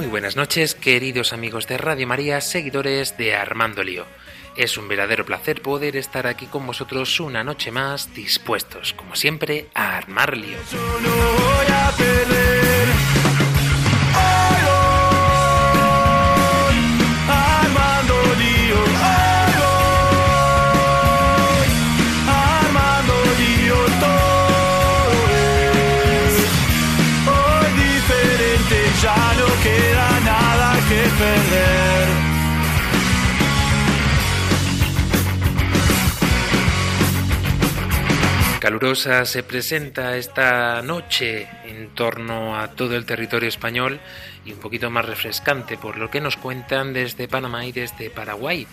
Muy buenas noches, queridos amigos de Radio María, seguidores de Armando Lío. Es un verdadero placer poder estar aquí con vosotros una noche más, dispuestos, como siempre, a armar lío. Calurosa se presenta esta noche en torno a todo el territorio español y un poquito más refrescante por lo que nos cuentan desde Panamá y desde Paraguay.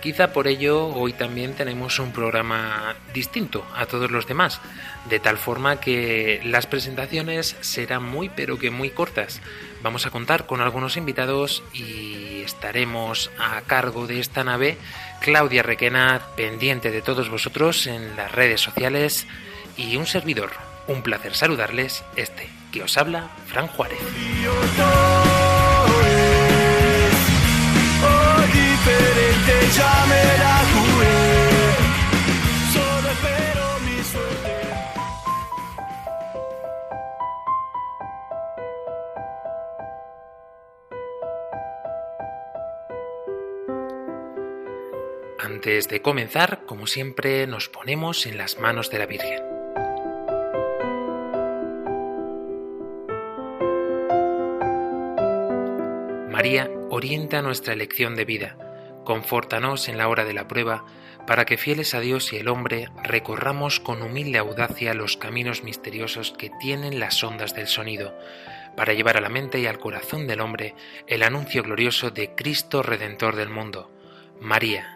Quizá por ello hoy también tenemos un programa distinto a todos los demás, de tal forma que las presentaciones serán muy pero que muy cortas. Vamos a contar con algunos invitados y estaremos a cargo de esta nave Claudia Requena, pendiente de todos vosotros en las redes sociales y un servidor. Un placer saludarles, este que os habla, Fran Juárez. Antes de comenzar, como siempre, nos ponemos en las manos de la Virgen. María orienta nuestra elección de vida, confórtanos en la hora de la prueba, para que fieles a Dios y el hombre recorramos con humilde audacia los caminos misteriosos que tienen las ondas del sonido, para llevar a la mente y al corazón del hombre el anuncio glorioso de Cristo Redentor del mundo. María,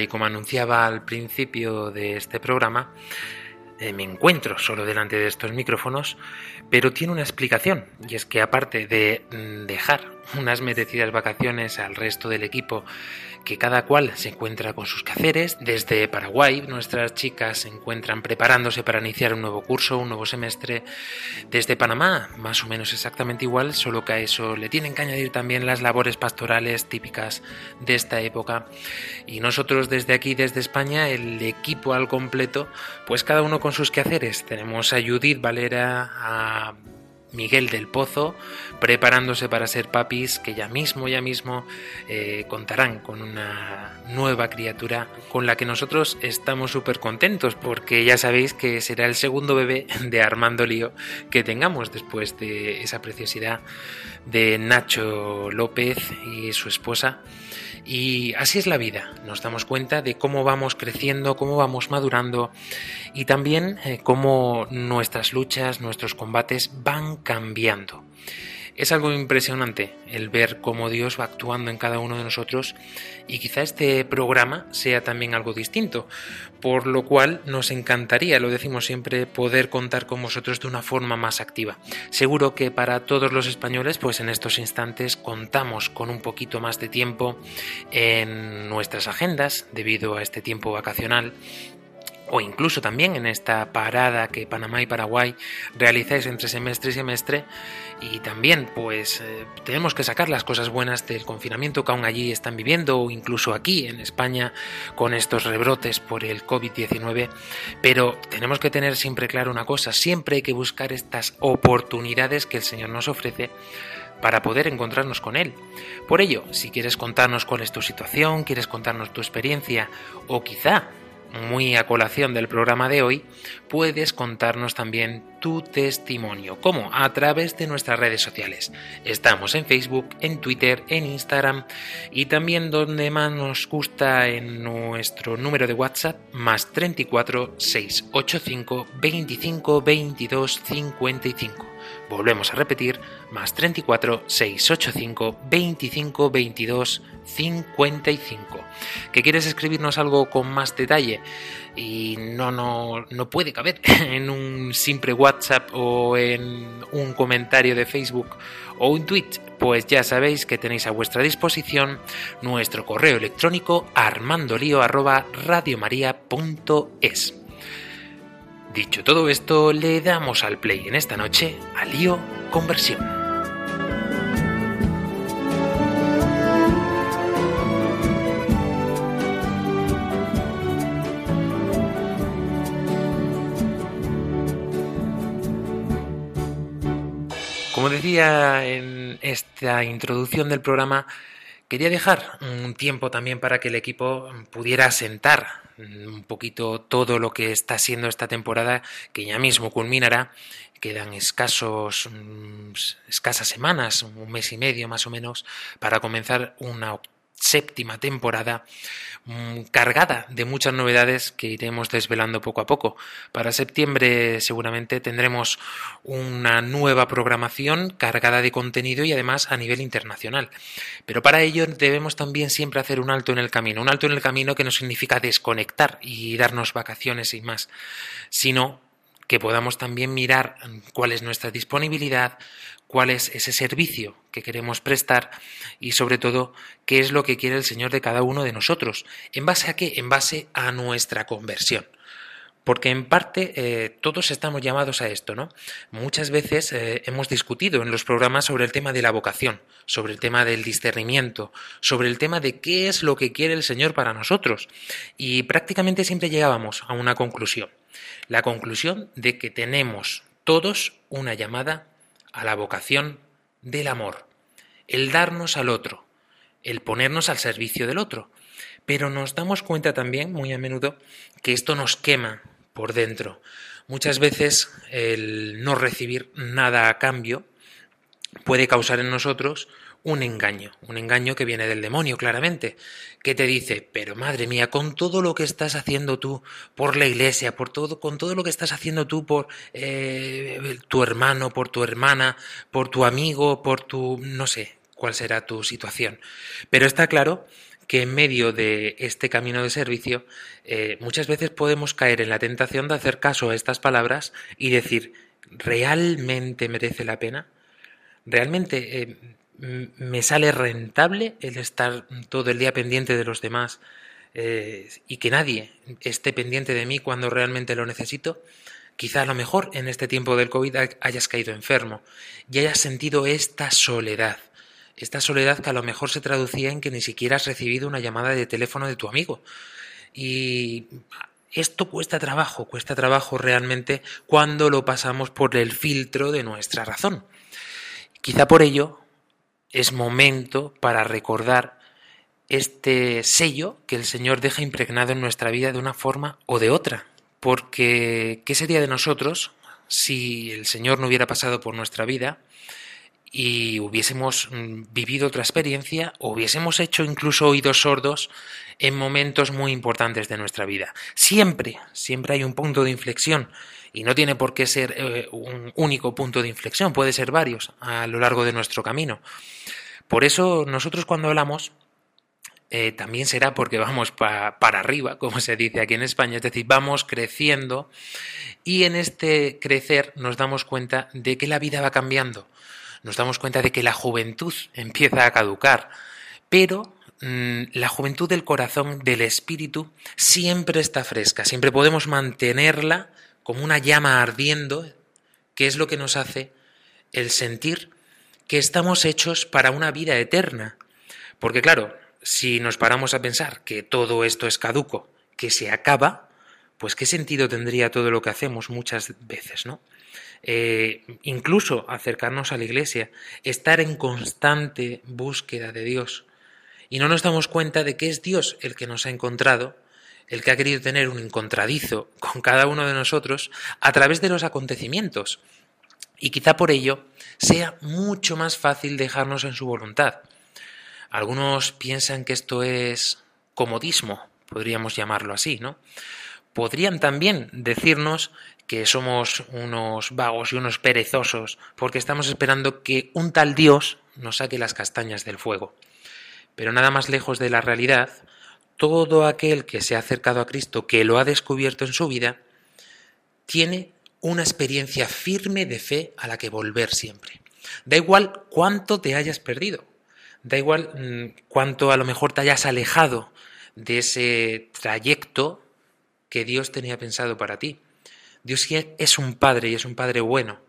Y como anunciaba al principio de este programa, eh, me encuentro solo delante de estos micrófonos, pero tiene una explicación, y es que aparte de mm, dejar unas merecidas vacaciones al resto del equipo, que cada cual se encuentra con sus quehaceres, desde Paraguay nuestras chicas se encuentran preparándose para iniciar un nuevo curso, un nuevo semestre, desde Panamá, más o menos exactamente igual, solo que a eso le tienen que añadir también las labores pastorales típicas de esta época. Y nosotros desde aquí, desde España, el equipo al completo, pues cada uno con sus quehaceres. Tenemos a Judith Valera, a Miguel del Pozo, preparándose para ser papis, que ya mismo, ya mismo eh, contarán con una nueva criatura con la que nosotros estamos súper contentos, porque ya sabéis que será el segundo bebé de Armando Lío que tengamos después de esa preciosidad de Nacho López y su esposa. Y así es la vida, nos damos cuenta de cómo vamos creciendo, cómo vamos madurando y también eh, cómo nuestras luchas, nuestros combates van cambiando. Es algo impresionante el ver cómo Dios va actuando en cada uno de nosotros y quizá este programa sea también algo distinto, por lo cual nos encantaría, lo decimos siempre, poder contar con vosotros de una forma más activa. Seguro que para todos los españoles, pues en estos instantes contamos con un poquito más de tiempo en nuestras agendas debido a este tiempo vacacional o incluso también en esta parada que Panamá y Paraguay realizáis entre semestre y semestre y también pues eh, tenemos que sacar las cosas buenas del confinamiento que aún allí están viviendo o incluso aquí en España con estos rebrotes por el COVID-19 pero tenemos que tener siempre claro una cosa siempre hay que buscar estas oportunidades que el Señor nos ofrece para poder encontrarnos con Él. Por ello, si quieres contarnos cuál es tu situación, quieres contarnos tu experiencia o quizá muy a colación del programa de hoy, puedes contarnos también tu testimonio. ¿Cómo? A través de nuestras redes sociales. Estamos en Facebook, en Twitter, en Instagram y también donde más nos gusta en nuestro número de WhatsApp más 34 685 25 22 55. Volvemos a repetir, más 34 685 25 22 55. ¿Que quieres escribirnos algo con más detalle? Y no, no, no puede caber en un simple WhatsApp o en un comentario de Facebook o un tweet. Pues ya sabéis que tenéis a vuestra disposición nuestro correo electrónico armandolio@radiomaria.es. Dicho todo esto, le damos al play en esta noche a Lío Conversión. Como decía en esta introducción del programa, quería dejar un tiempo también para que el equipo pudiera sentar un poquito todo lo que está siendo esta temporada, que ya mismo culminará. Quedan escasos, mm, escasas semanas, un mes y medio más o menos, para comenzar una séptima temporada mm, cargada de muchas novedades que iremos desvelando poco a poco. Para septiembre seguramente tendremos una nueva programación cargada de contenido y además a nivel internacional. Pero para ello debemos también siempre hacer un alto en el camino, un alto en el camino que no significa desconectar y darnos vacaciones y más, sino que podamos también mirar cuál es nuestra disponibilidad, cuál es ese servicio que queremos prestar y sobre todo qué es lo que quiere el Señor de cada uno de nosotros. ¿En base a qué? En base a nuestra conversión. Porque en parte eh, todos estamos llamados a esto, ¿no? Muchas veces eh, hemos discutido en los programas sobre el tema de la vocación, sobre el tema del discernimiento, sobre el tema de qué es lo que quiere el Señor para nosotros. Y prácticamente siempre llegábamos a una conclusión. La conclusión de que tenemos todos una llamada a la vocación del amor, el darnos al otro, el ponernos al servicio del otro. Pero nos damos cuenta también, muy a menudo, que esto nos quema por dentro. Muchas veces el no recibir nada a cambio puede causar en nosotros un engaño, un engaño que viene del demonio, claramente, que te dice, pero madre mía, con todo lo que estás haciendo tú por la iglesia, por todo, con todo lo que estás haciendo tú por eh, tu hermano, por tu hermana, por tu amigo, por tu, no sé cuál será tu situación. Pero está claro que en medio de este camino de servicio eh, muchas veces podemos caer en la tentación de hacer caso a estas palabras y decir, ¿realmente merece la pena? ¿Realmente eh, me sale rentable el estar todo el día pendiente de los demás eh, y que nadie esté pendiente de mí cuando realmente lo necesito, quizá a lo mejor en este tiempo del COVID hayas caído enfermo y hayas sentido esta soledad, esta soledad que a lo mejor se traducía en que ni siquiera has recibido una llamada de teléfono de tu amigo. Y esto cuesta trabajo, cuesta trabajo realmente cuando lo pasamos por el filtro de nuestra razón. Quizá por ello es momento para recordar este sello que el Señor deja impregnado en nuestra vida de una forma o de otra. Porque, ¿qué sería de nosotros si el Señor no hubiera pasado por nuestra vida y hubiésemos mm, vivido otra experiencia hubiésemos hecho incluso oídos sordos en momentos muy importantes de nuestra vida? Siempre, siempre hay un punto de inflexión y no tiene por qué ser eh, un único punto de inflexión, puede ser varios a lo largo de nuestro camino. Por eso nosotros cuando hablamos eh, también será porque vamos para arriba, como se dice aquí en España, es decir, vamos creciendo y en este crecer nos damos cuenta de que la vida va cambiando, nos damos cuenta de que la juventud empieza a caducar, pero mm, la juventud del corazón, del espíritu, siempre está fresca, siempre podemos mantenerla como una llama ardiendo, que es lo que nos hace el sentir que estamos hechos para una vida eterna. Porque claro, si nos paramos a pensar que todo esto es caduco, que se acaba, pues qué sentido tendría todo lo que hacemos muchas veces, ¿no? Eh, incluso acercarnos a la iglesia, estar en constante búsqueda de Dios. Y no nos damos cuenta de que es Dios el que nos ha encontrado, el que ha querido tener un encontradizo con cada uno de nosotros a través de los acontecimientos. Y quizá por ello sea mucho más fácil dejarnos en su voluntad. Algunos piensan que esto es comodismo, podríamos llamarlo así, ¿no? Podrían también decirnos que somos unos vagos y unos perezosos porque estamos esperando que un tal Dios nos saque las castañas del fuego. Pero nada más lejos de la realidad, todo aquel que se ha acercado a Cristo, que lo ha descubierto en su vida, tiene una experiencia firme de fe a la que volver siempre. Da igual cuánto te hayas perdido, da igual mm, cuánto a lo mejor te hayas alejado de ese trayecto que Dios tenía pensado para ti. Dios es un padre y es un padre bueno.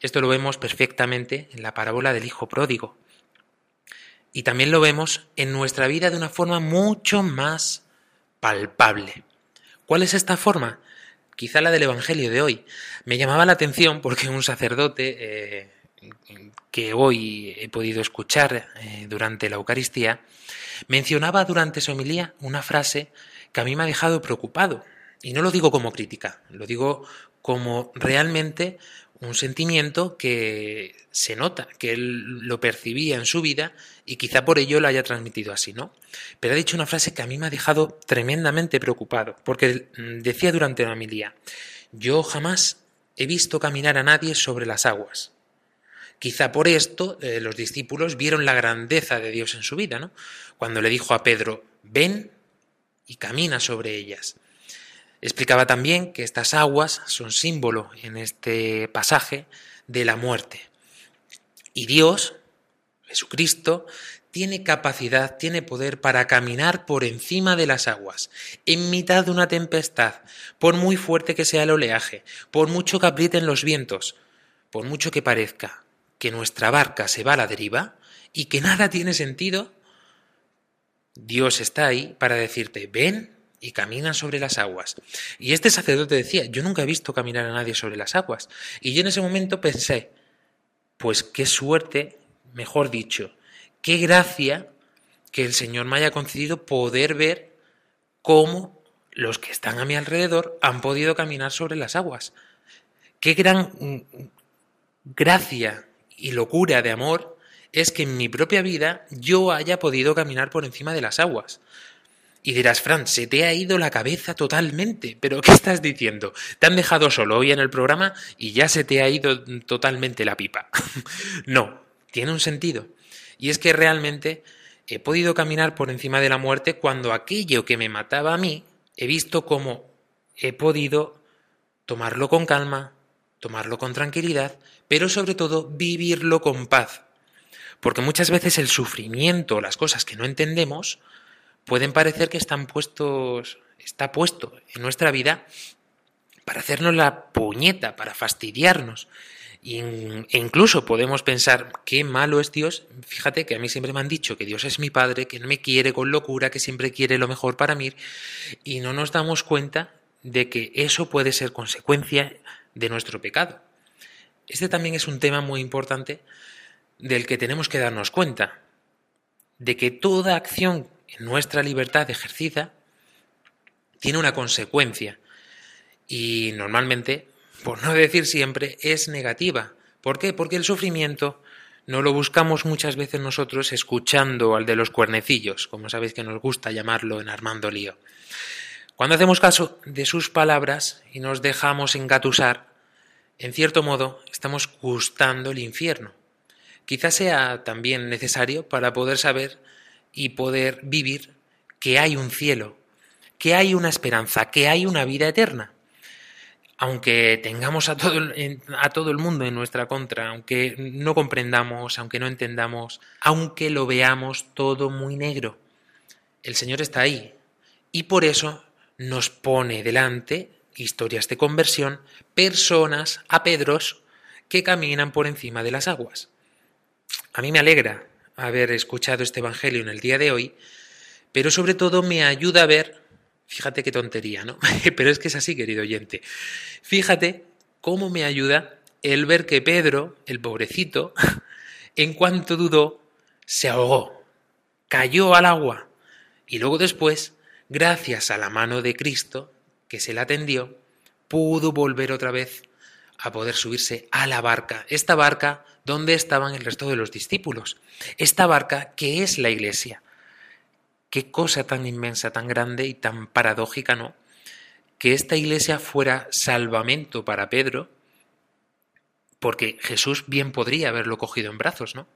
Esto lo vemos perfectamente en la parábola del Hijo Pródigo. Y también lo vemos en nuestra vida de una forma mucho más palpable. ¿Cuál es esta forma? Quizá la del Evangelio de hoy. Me llamaba la atención porque un sacerdote eh, que hoy he podido escuchar eh, durante la Eucaristía mencionaba durante su homilía una frase que a mí me ha dejado preocupado. Y no lo digo como crítica, lo digo como realmente un sentimiento que se nota, que él lo percibía en su vida y quizá por ello lo haya transmitido así, ¿no? Pero ha dicho una frase que a mí me ha dejado tremendamente preocupado, porque decía durante la homilía, yo jamás he visto caminar a nadie sobre las aguas. Quizá por esto eh, los discípulos vieron la grandeza de Dios en su vida, ¿no? Cuando le dijo a Pedro, ven y camina sobre ellas. Explicaba también que estas aguas son símbolo en este pasaje de la muerte. Y Dios, Jesucristo, tiene capacidad, tiene poder para caminar por encima de las aguas, en mitad de una tempestad, por muy fuerte que sea el oleaje, por mucho que aprieten los vientos, por mucho que parezca que nuestra barca se va a la deriva y que nada tiene sentido, Dios está ahí para decirte, ven y caminan sobre las aguas. Y este sacerdote decía, yo nunca he visto caminar a nadie sobre las aguas. Y yo en ese momento pensé, pues qué suerte, mejor dicho, qué gracia que el Señor me haya concedido poder ver cómo los que están a mi alrededor han podido caminar sobre las aguas. Qué gran mm, gracia y locura de amor es que en mi propia vida yo haya podido caminar por encima de las aguas. Y dirás, Fran, se te ha ido la cabeza totalmente. ¿Pero qué estás diciendo? Te han dejado solo hoy en el programa y ya se te ha ido totalmente la pipa. no, tiene un sentido. Y es que realmente he podido caminar por encima de la muerte cuando aquello que me mataba a mí, he visto cómo he podido tomarlo con calma, tomarlo con tranquilidad, pero sobre todo vivirlo con paz. Porque muchas veces el sufrimiento, las cosas que no entendemos, pueden parecer que están puestos, está puesto en nuestra vida para hacernos la puñeta, para fastidiarnos. E incluso podemos pensar, qué malo es Dios. Fíjate que a mí siempre me han dicho que Dios es mi Padre, que no me quiere con locura, que siempre quiere lo mejor para mí, y no nos damos cuenta de que eso puede ser consecuencia de nuestro pecado. Este también es un tema muy importante del que tenemos que darnos cuenta, de que toda acción nuestra libertad ejercida tiene una consecuencia y normalmente, por no decir siempre, es negativa. ¿Por qué? Porque el sufrimiento no lo buscamos muchas veces nosotros escuchando al de los cuernecillos, como sabéis que nos gusta llamarlo en Armando Lío. Cuando hacemos caso de sus palabras y nos dejamos engatusar, en cierto modo estamos gustando el infierno. Quizás sea también necesario para poder saber y poder vivir que hay un cielo, que hay una esperanza, que hay una vida eterna. Aunque tengamos a todo, a todo el mundo en nuestra contra, aunque no comprendamos, aunque no entendamos, aunque lo veamos todo muy negro, el Señor está ahí y por eso nos pone delante historias de conversión, personas, a Pedros, que caminan por encima de las aguas. A mí me alegra haber escuchado este Evangelio en el día de hoy, pero sobre todo me ayuda a ver, fíjate qué tontería, ¿no? pero es que es así, querido oyente, fíjate cómo me ayuda el ver que Pedro, el pobrecito, en cuanto dudó, se ahogó, cayó al agua y luego después, gracias a la mano de Cristo, que se le atendió, pudo volver otra vez a poder subirse a la barca, esta barca donde estaban el resto de los discípulos, esta barca que es la iglesia. Qué cosa tan inmensa, tan grande y tan paradójica, ¿no? Que esta iglesia fuera salvamento para Pedro, porque Jesús bien podría haberlo cogido en brazos, ¿no?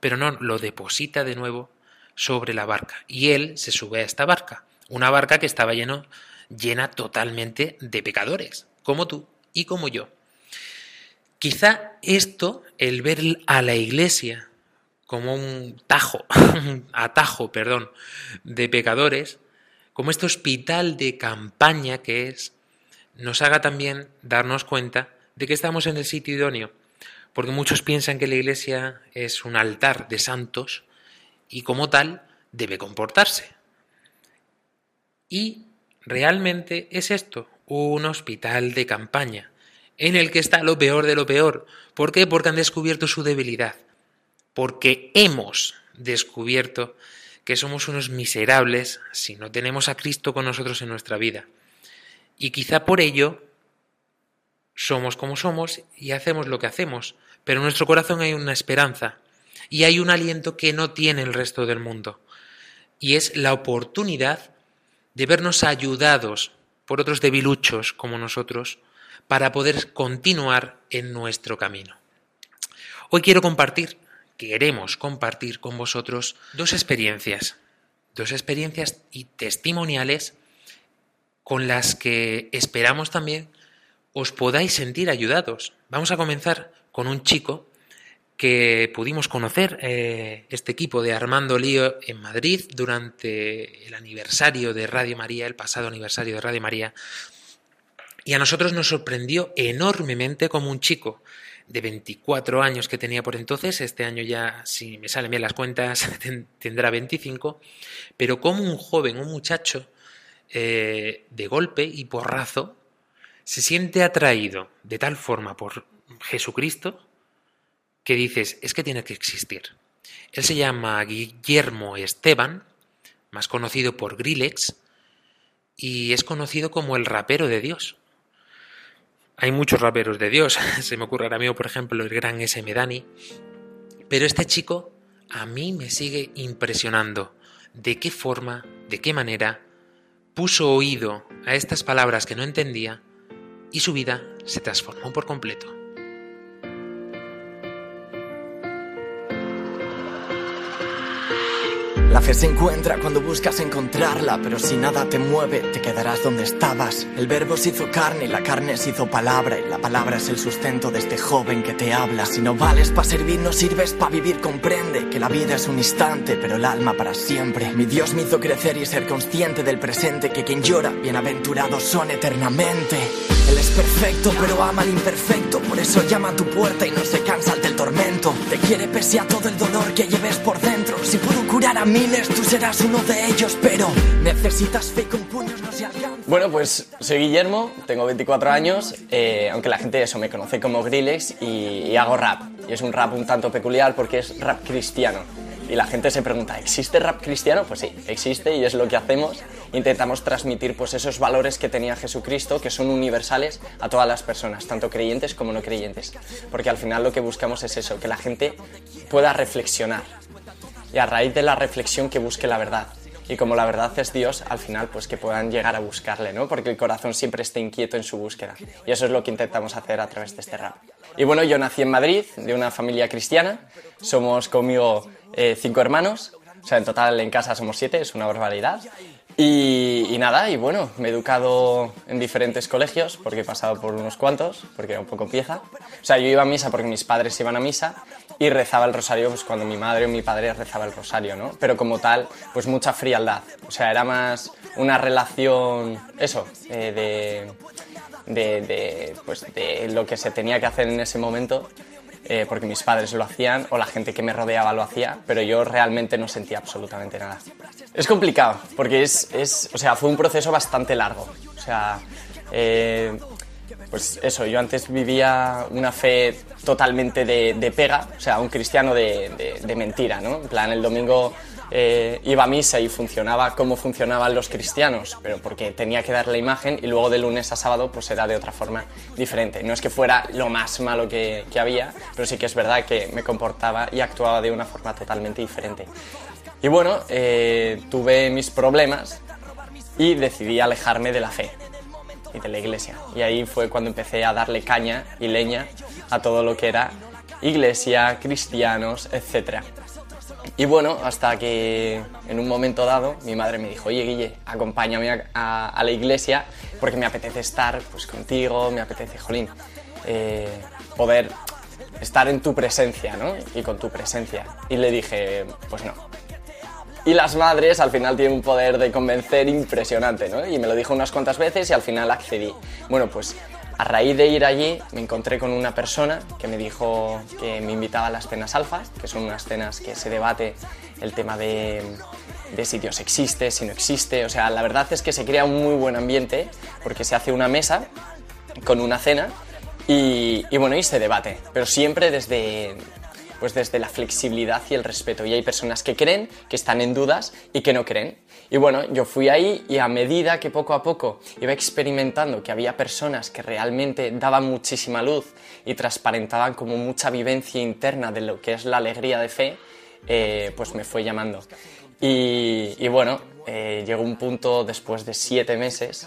Pero no, lo deposita de nuevo sobre la barca y él se sube a esta barca, una barca que estaba lleno, llena totalmente de pecadores, como tú y como yo. Quizá esto, el ver a la iglesia como un tajo, atajo, perdón, de pecadores, como este hospital de campaña que es, nos haga también darnos cuenta de que estamos en el sitio idóneo, porque muchos piensan que la iglesia es un altar de santos y como tal debe comportarse. Y realmente es esto, un hospital de campaña, en el que está lo peor de lo peor. ¿Por qué? Porque han descubierto su debilidad, porque hemos descubierto que somos unos miserables si no tenemos a Cristo con nosotros en nuestra vida. Y quizá por ello somos como somos y hacemos lo que hacemos, pero en nuestro corazón hay una esperanza y hay un aliento que no tiene el resto del mundo. Y es la oportunidad de vernos ayudados por otros debiluchos como nosotros para poder continuar en nuestro camino. Hoy quiero compartir, queremos compartir con vosotros dos experiencias, dos experiencias y testimoniales con las que esperamos también os podáis sentir ayudados. Vamos a comenzar con un chico que pudimos conocer eh, este equipo de Armando Lío en Madrid durante el aniversario de Radio María, el pasado aniversario de Radio María. Y a nosotros nos sorprendió enormemente como un chico de 24 años que tenía por entonces, este año ya, si me salen bien las cuentas, tendrá 25, pero como un joven, un muchacho, eh, de golpe y porrazo, se siente atraído de tal forma por Jesucristo que dices, es que tiene que existir. Él se llama Guillermo Esteban, más conocido por Grillex, y es conocido como el rapero de Dios. Hay muchos raperos de Dios, se me ocurre ahora mismo, por ejemplo, el gran S.M. Dani, pero este chico a mí me sigue impresionando de qué forma, de qué manera puso oído a estas palabras que no entendía y su vida se transformó por completo. La fe se encuentra cuando buscas encontrarla, pero si nada te mueve, te quedarás donde estabas. El verbo se hizo carne y la carne se hizo palabra, y la palabra es el sustento de este joven que te habla. Si no vales para servir, no sirves para vivir, comprende que la vida es un instante, pero el alma para siempre. Mi Dios me hizo crecer y ser consciente del presente, que quien llora, bienaventurados son eternamente. Él es perfecto, pero ama al imperfecto, por eso llama a tu puerta y no se cansa del tormento. Te quiere pese a todo el dolor que lleves por dentro. Si puedo curar a miles, tú serás uno de ellos, pero necesitas fe con puños no se alcanza. Bueno, pues soy Guillermo, tengo 24 años, eh, aunque la gente eso me conoce como Grillex y, y hago rap. Y es un rap un tanto peculiar porque es rap cristiano. Y la gente se pregunta, ¿existe rap cristiano? Pues sí, existe y es lo que hacemos. Intentamos transmitir pues esos valores que tenía Jesucristo, que son universales a todas las personas, tanto creyentes como no creyentes. Porque al final lo que buscamos es eso, que la gente pueda reflexionar. Y a raíz de la reflexión que busque la verdad. Y como la verdad es Dios, al final pues que puedan llegar a buscarle, ¿no? Porque el corazón siempre está inquieto en su búsqueda. Y eso es lo que intentamos hacer a través de este rap. Y bueno, yo nací en Madrid, de una familia cristiana. Somos conmigo eh, cinco hermanos. O sea, en total en casa somos siete, es una barbaridad. Y, y nada, y bueno, me he educado en diferentes colegios, porque he pasado por unos cuantos, porque era un poco pieza. O sea, yo iba a misa porque mis padres iban a misa y rezaba el rosario pues, cuando mi madre o mi padre rezaba el rosario, ¿no? Pero como tal, pues mucha frialdad. O sea, era más una relación, eso, eh, de, de, de, pues, de lo que se tenía que hacer en ese momento eh, porque mis padres lo hacían o la gente que me rodeaba lo hacía, pero yo realmente no sentía absolutamente nada. Es complicado, porque es, es o sea, fue un proceso bastante largo. O sea, eh, pues eso, yo antes vivía una fe totalmente de, de pega, o sea, un cristiano de, de, de mentira, ¿no? En plan, el domingo eh, iba a misa y funcionaba como funcionaban los cristianos, pero porque tenía que dar la imagen y luego de lunes a sábado pues era de otra forma diferente. No es que fuera lo más malo que, había, pero sí que es verdad que me comportaba y actuaba de una forma totalmente diferente. Y bueno, eh, tuve mis problemas y decidí alejarme de la fe y de la iglesia. Y ahí fue cuando empecé a darle caña y leña a todo lo que era iglesia, cristianos, etcétera. Y bueno, hasta que en un momento dado mi madre me dijo, oye Guille, acompáñame a, a, la iglesia porque me apetece estar pues, contigo, me apetece, jolín, eh, poder estar en tu presencia, ¿no? Y con tu presencia. Y le dije, pues no. Y las madres al final tienen un poder de convencer impresionante, ¿no? Y me lo dijo unas cuantas veces y al final accedí. Bueno, pues a raíz de ir allí me encontré con una persona que me dijo que me invitaba a las cenas alfa, que son unas cenas que se debate el tema de, de si Dios existe, si no existe. O sea, la verdad es que se crea un muy buen ambiente porque se hace una mesa con una cena y, y bueno, y se debate, pero siempre desde, pues desde la flexibilidad y el respeto. Y hay personas que creen, que están en dudas y que no creen. Y bueno, yo fui ahí y a medida que poco a poco iba experimentando que había personas que realmente daban muchísima luz y transparentaban como mucha vivencia interna de lo que es la alegría de fe, eh, pues me fue llamando. Y, bueno, eh, llegó un punto después de siete meses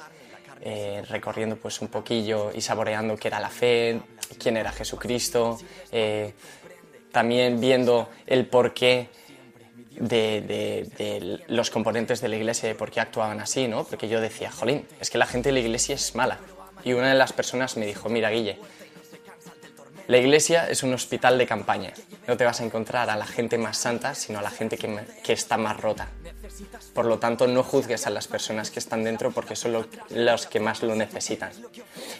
eh, recorriendo pues un poquillo y saboreando qué era la fe, quién era Jesucristo, también viendo el porqué de, los componentes de la iglesia, de por qué actuaban así, ¿no? Porque yo decía, jolín, es que la gente de la iglesia es mala. Y una de las personas me dijo, mira, Guille, la iglesia es un hospital de campaña. No te vas a encontrar a la gente más santa, sino a la gente que, que está más rota. Por lo tanto, no juzgues a las personas que están dentro porque son lo, los que más lo necesitan.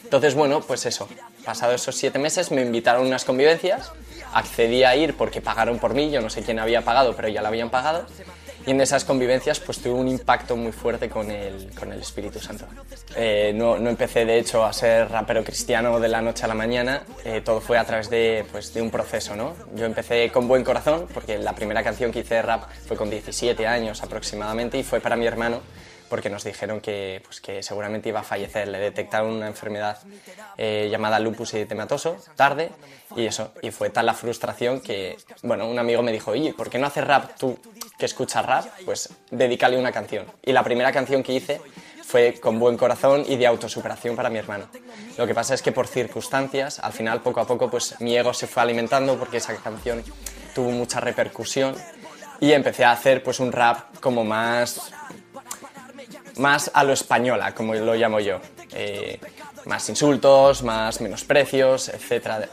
Entonces, bueno, pues eso. Pasado esos siete meses me invitaron a unas convivencias accedí a ir porque pagaron por mí, yo no sé quién había pagado, pero ya lo habían pagado. Y en esas convivencias pues tuve un impacto muy fuerte con el, con el Espíritu Santo. Eh, no, no, empecé de hecho a ser rapero cristiano de la noche a la mañana, eh, todo fue a través de, pues, de un proceso. ¿no? Yo empecé con buen corazón, porque la primera canción que hice de rap fue con 17 años aproximadamente y fue para mi hermano porque nos dijeron que, pues, que seguramente iba a fallecer. Le detectaron una enfermedad eh, llamada lupus eritematoso tarde y eso. Y fue tal la frustración que, bueno, un amigo me dijo, oye, ¿por qué no haces rap tú que escuchas rap? Pues dedícale una canción. Y la primera canción que hice fue con buen corazón y de autosuperación para mi hermano. Lo que pasa es que por circunstancias, al final, poco a poco, pues mi ego se fue alimentando porque esa canción tuvo mucha repercusión y empecé a hacer pues un rap como más más a lo española, como lo llamo yo. Eh, más insultos, más menosprecios, etc.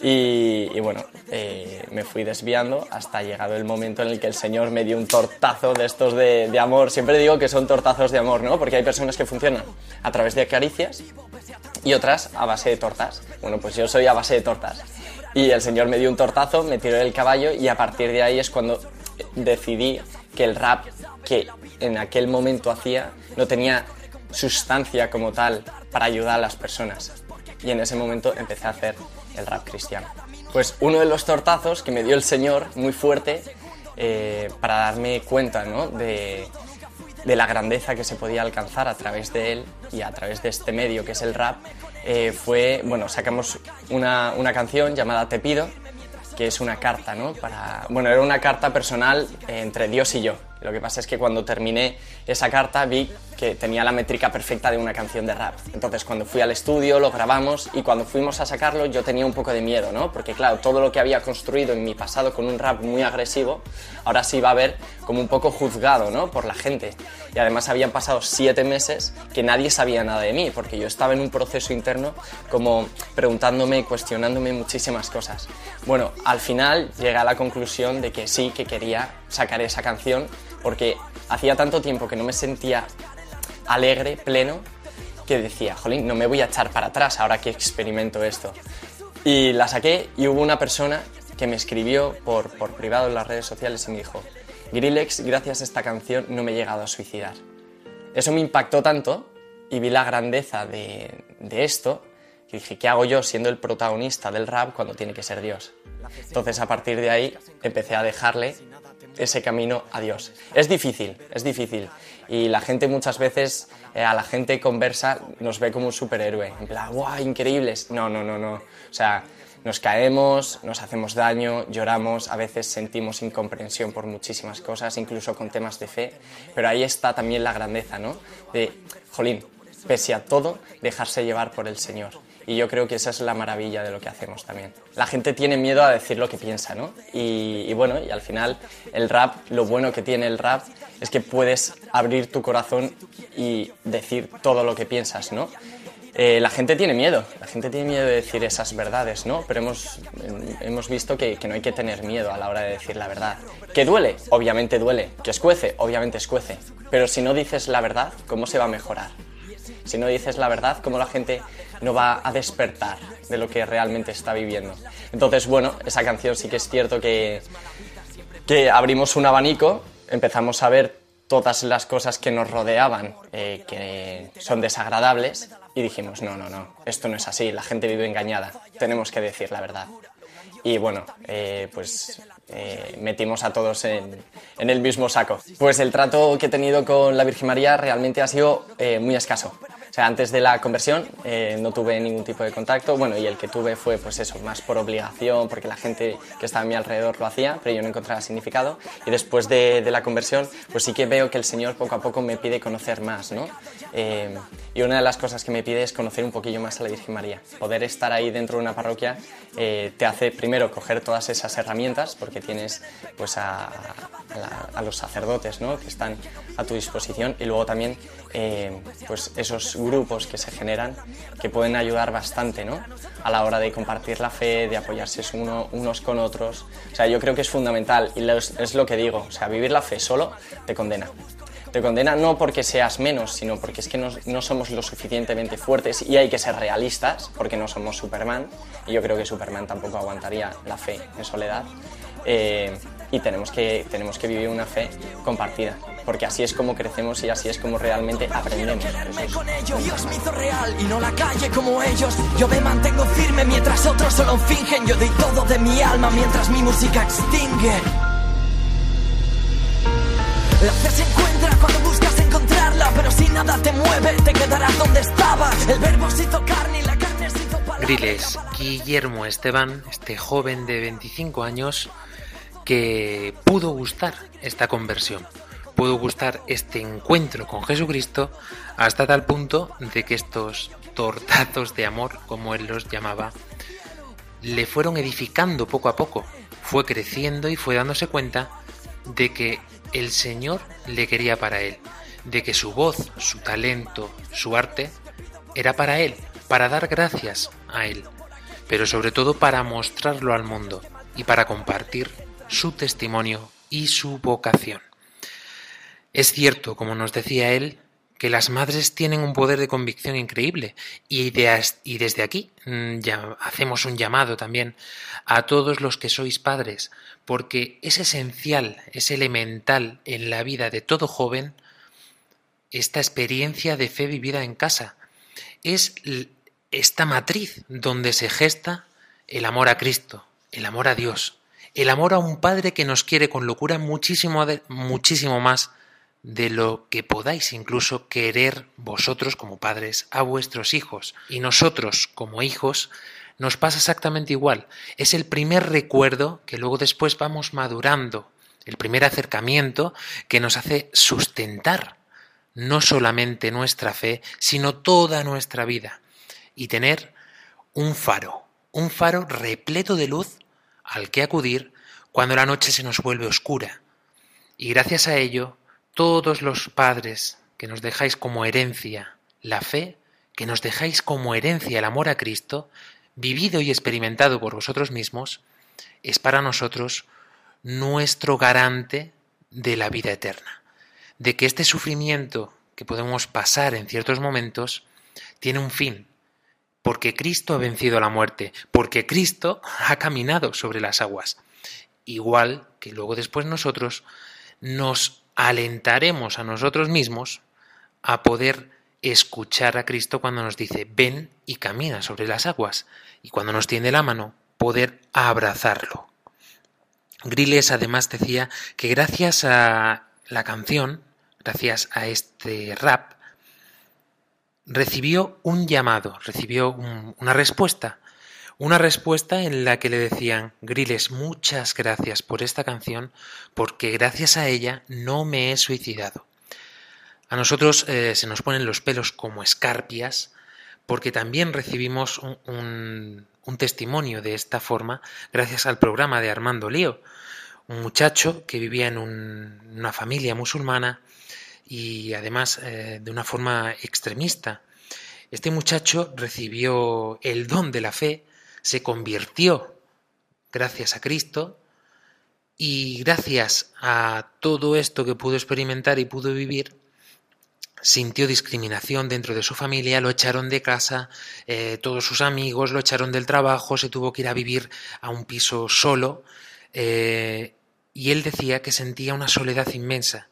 Y, y bueno, eh, me fui desviando hasta llegado el momento en el que el Señor me dio un tortazo de estos de, de, amor. Siempre digo que son tortazos de amor, ¿no? Porque hay personas que funcionan a través de caricias y otras a base de tortas. Bueno, pues yo soy a base de tortas. Y el Señor me dio un tortazo, me tiró del caballo y a partir de ahí es cuando decidí que el rap que en aquel momento hacía no tenía sustancia como tal para ayudar a las personas. Y en ese momento empecé a hacer el rap cristiano. Pues uno de los tortazos que me dio el Señor muy fuerte eh, para darme cuenta ¿no? de, la grandeza que se podía alcanzar a través de él y a través de este medio que es el rap eh, fue, bueno, sacamos una, una canción llamada Te pido, que es una carta, ¿no? Para, bueno, era una carta personal entre Dios y yo Lo que pasa es que cuando terminé esa carta vi que tenía la métrica perfecta de una canción de rap. Entonces cuando fui al estudio lo grabamos y cuando fuimos a sacarlo yo tenía un poco de miedo, ¿no? Porque claro, todo lo que había construido en mi pasado con un rap muy agresivo, ahora sí va a ver como un poco juzgado, ¿no? Por la gente. Y además habían pasado siete meses que nadie sabía nada de mí, porque yo estaba en un proceso interno como preguntándome y cuestionándome muchísimas cosas. Bueno, al final llegué a la conclusión de que sí, que quería sacar esa canción porque hacía tanto tiempo que no me sentía alegre, pleno, que decía, jolín, no me voy a echar para atrás ahora que experimento esto. Y la saqué y hubo una persona que me escribió por, por privado en las redes sociales y me dijo, Grillex, gracias a esta canción no me he llegado a suicidar. Eso me impactó tanto y vi la grandeza de, de esto que dije, ¿qué hago yo siendo el protagonista del rap cuando tiene que ser Dios? Entonces a partir de ahí empecé a dejarle ese camino a Dios. Es difícil, es difícil. Y la gente muchas veces, eh, a la gente conversa, nos ve como un superhéroe. En plan, ¡guau, increíbles! No, no, no, no. O sea, nos caemos, nos hacemos daño, lloramos, a veces sentimos incomprensión por muchísimas cosas, incluso con temas de fe. Pero ahí está también la grandeza, ¿no? De, jolín, pese a todo, dejarse llevar por el Señor. Y yo creo que esa es la maravilla de lo que hacemos también. La gente tiene miedo a decir lo que piensa, ¿no? Y, bueno, y al final el rap, lo bueno que tiene el rap es que puedes abrir tu corazón y decir todo lo que piensas, ¿no? Eh, la gente tiene miedo, la gente tiene miedo de decir esas verdades, ¿no? Pero hemos, hemos visto que, que no hay que tener miedo a la hora de decir la verdad. ¿Que duele? Obviamente duele. ¿Que escuece? Obviamente escuece. Pero si no dices la verdad, ¿cómo se va a mejorar? Si no dices la verdad, ¿cómo la gente no va a despertar de lo que realmente está viviendo? Entonces, bueno, esa canción sí que es cierto que, que abrimos un abanico, empezamos a ver todas las cosas que nos rodeaban eh, que son desagradables y dijimos, no, no, no, esto no es así, la gente vive engañada, tenemos que decir la verdad. Y bueno, eh, pues eh, metimos a todos en, en, el mismo saco. Pues el trato que he tenido con la Virgen María realmente ha sido muy escaso. O sea, antes de la conversión eh, no tuve ningún tipo de contacto, bueno, y el que tuve fue pues eso, más por obligación, porque la gente que estaba a mi alrededor lo hacía, pero yo no encontraba significado. Y después de, de la conversión, pues sí que veo que el Señor poco a poco me pide conocer más, ¿no? Eh, y una de las cosas que me pide es conocer un poquillo más a la Virgen María. Poder estar ahí dentro de una parroquia eh, te hace primero coger todas esas herramientas, porque tienes pues a, a, la, a los sacerdotes, ¿no? Que están a tu disposición, y luego también eh, pues esos grupos que se generan que pueden ayudar bastante ¿no? a la hora de compartir la fe, de apoyarse uno, unos con otros. O sea, yo creo que es fundamental y es lo que digo, o sea, vivir la fe solo te condena. Te condena no porque seas menos, sino porque es que no, no, somos lo suficientemente fuertes y hay que ser realistas, porque no somos Superman, y yo creo que Superman tampoco aguantaría la fe en soledad. Eh, y tenemos que, tenemos que vivir una fe compartida, porque así es como crecemos y así es como realmente aprendemos. Con ellos. Dios me hizo real y no la calle como ellos. Yo me mantengo firme mientras otros solo fingen. Yo doy todo de mi alma mientras mi música extingue. La fe se encuentra cuando buscas encontrarla, pero si nada te mueve, te quedarás donde estabas. El verbo se hizo carne y la carne se hizo palabra. Griles, Guillermo Esteban, este joven de 25 años que pudo gustar esta conversión, pudo gustar este encuentro con Jesucristo hasta tal punto de que estos tortazos de amor, como él los llamaba, le fueron edificando poco a poco, fue creciendo y fue dándose cuenta de que el Señor le quería para él, de que su voz, su talento, su arte era para él, para dar gracias a él, pero sobre todo para mostrarlo al mundo y para compartir su testimonio y su vocación. Es cierto, como nos decía él, que las madres tienen un poder de convicción increíble y, y desde aquí ya hacemos un llamado también a todos los que sois padres, porque es esencial, es elemental en la vida de todo joven esta experiencia de fe vivida en casa. Es esta matriz donde se gesta el amor a Cristo, el amor a Dios, el amor a un Padre que nos quiere con locura muchísimo, muchísimo más de lo que podáis incluso querer vosotros como padres a vuestros hijos. Y nosotros como hijos nos pasa exactamente igual. Es el primer recuerdo que luego después vamos madurando el primer acercamiento que nos hace sustentar no solamente nuestra fe, sino toda nuestra vida y tener un faro, un faro repleto de luz al que acudir cuando la noche se nos vuelve oscura. Y gracias a ello, todos los padres que nos dejáis como herencia la fe, que nos dejáis como herencia el amor a Cristo, vivido y experimentado por vosotros mismos, es para nosotros nuestro garante de la vida eterna, de que este sufrimiento que podemos pasar en ciertos momentos tiene un fin, porque Cristo ha vencido la muerte, porque Cristo ha caminado sobre las aguas, igual que luego después nosotros nos alentaremos a nosotros mismos a poder escuchar a Cristo cuando nos dice ven y camina sobre las aguas y cuando nos tiende la mano poder abrazarlo. Griles además decía que gracias a la canción, gracias a este rap, recibió un llamado, recibió una respuesta, una respuesta en la que le decían, Griles, muchas gracias por esta canción, porque gracias a ella no me he suicidado. A nosotros eh, se nos ponen los pelos como escarpias, porque también recibimos un, testimonio de esta forma gracias al programa de Armando Lío, un muchacho que vivía en una familia musulmana y además eh, de una forma extremista. Este muchacho recibió el don de la fe, se convirtió gracias a Cristo y gracias a todo esto que pudo experimentar y pudo vivir, sintió discriminación dentro de su familia, lo echaron de casa, eh, todos sus amigos lo echaron del trabajo, se tuvo que ir a vivir a un piso solo, eh, y él decía que sentía una soledad inmensa,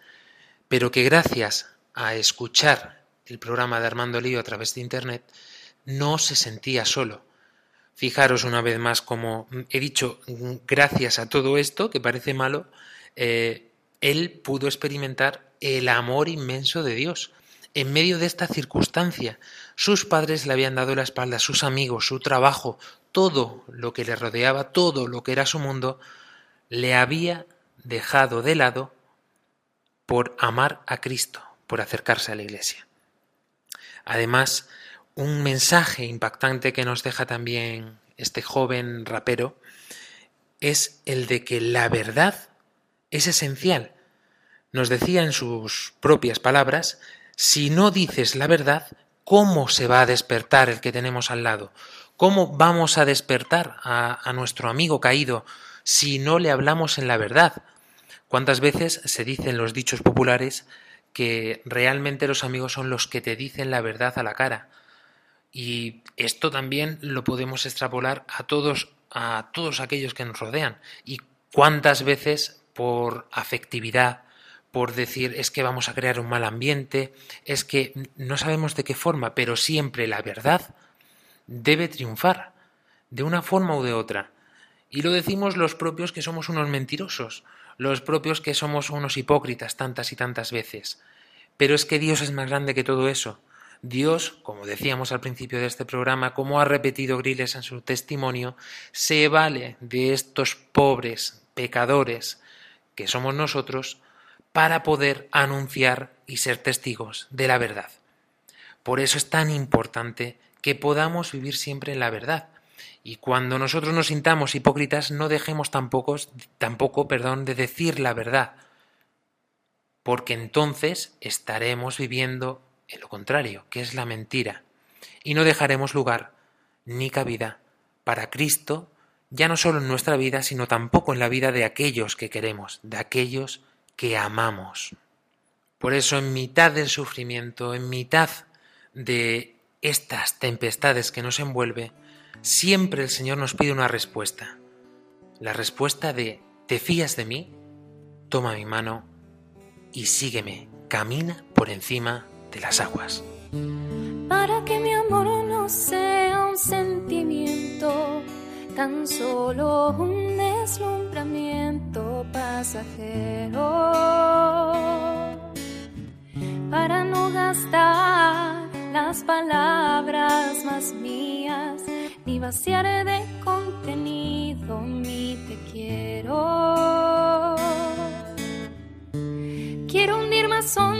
pero que gracias a escuchar el programa de Armando Lío a través de Internet, no se sentía solo. Fijaros una vez más como he dicho, gracias a todo esto, que parece malo, eh, él pudo experimentar el amor inmenso de Dios en medio de esta circunstancia. Sus padres le habían dado la espalda, sus amigos, su trabajo, todo lo que le rodeaba, todo lo que era su mundo, le había dejado de lado por amar a Cristo, por acercarse a la Iglesia. Además, un mensaje impactante que nos deja también este joven rapero es el de que la verdad es esencial. Nos decía en sus propias palabras si no dices la verdad, ¿cómo se va a despertar el que tenemos al lado? ¿Cómo vamos a despertar a, nuestro amigo caído si no le hablamos en la verdad? ¿Cuántas veces se dicen los dichos populares que realmente los amigos son los que te dicen la verdad a la cara? Y esto también lo podemos extrapolar a todos, a todos aquellos que nos rodean. Y cuántas veces por afectividad, por decir es que vamos a crear un mal ambiente, es que no sabemos de qué forma, pero siempre la verdad debe triunfar, de una forma u de otra. Y lo decimos los propios que somos unos mentirosos, los propios que somos unos hipócritas tantas y tantas veces. Pero es que Dios es más grande que todo eso. Dios, como decíamos al principio de este programa, como ha repetido Griles en su testimonio, se vale de estos pobres pecadores que somos nosotros para poder anunciar y ser testigos de la verdad. Por eso es tan importante que podamos vivir siempre en la verdad. Y cuando nosotros nos sintamos hipócritas, no dejemos tampoco, tampoco perdón, de decir la verdad, porque entonces estaremos viviendo en lo contrario, que es la mentira, y no dejaremos lugar ni cabida para Cristo, ya no solo en nuestra vida, sino tampoco en la vida de aquellos que queremos, de aquellos que amamos. Por eso en mitad del sufrimiento, en mitad de estas tempestades que nos envuelve, siempre el Señor nos pide una respuesta. La respuesta de ¿te fías de mí? Toma mi mano y sígueme, camina por encima de las aguas. Para que mi amor no sea un sentimiento tan solo un deslumbramiento pasajero para no gastar las palabras más mías ni vaciar de contenido mi te quiero más hondo